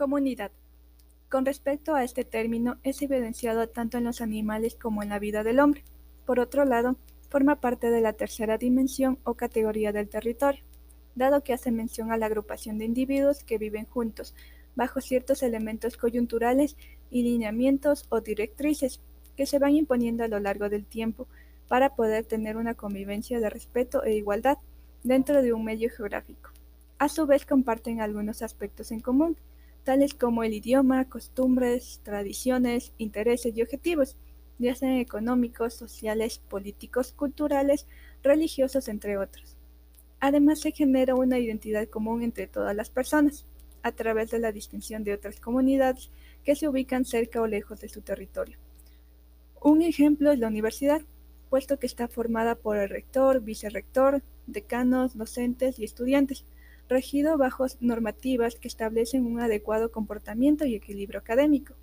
Comunidad. Con respecto a este término, es evidenciado tanto en los animales como en la vida del hombre. Por otro lado, forma parte de la tercera dimensión o categoría del territorio, dado que hace mención a la agrupación de individuos que viven juntos, bajo ciertos elementos coyunturales y lineamientos o directrices que se van imponiendo a lo largo del tiempo para poder tener una convivencia de respeto e igualdad dentro de un medio geográfico. A su vez comparten algunos aspectos en común, tales como el idioma, costumbres, tradiciones, intereses y objetivos, ya sean económicos, sociales, políticos, culturales, religiosos, entre otros. Además se genera una identidad común entre todas las personas, a través de la distinción de otras comunidades que se ubican cerca o lejos de su territorio. Un ejemplo es la universidad, puesto que está formada por el rector, vicerrector, decanos, docentes y estudiantes, regido bajo normativas que establecen un adecuado comportamiento y equilibrio académico.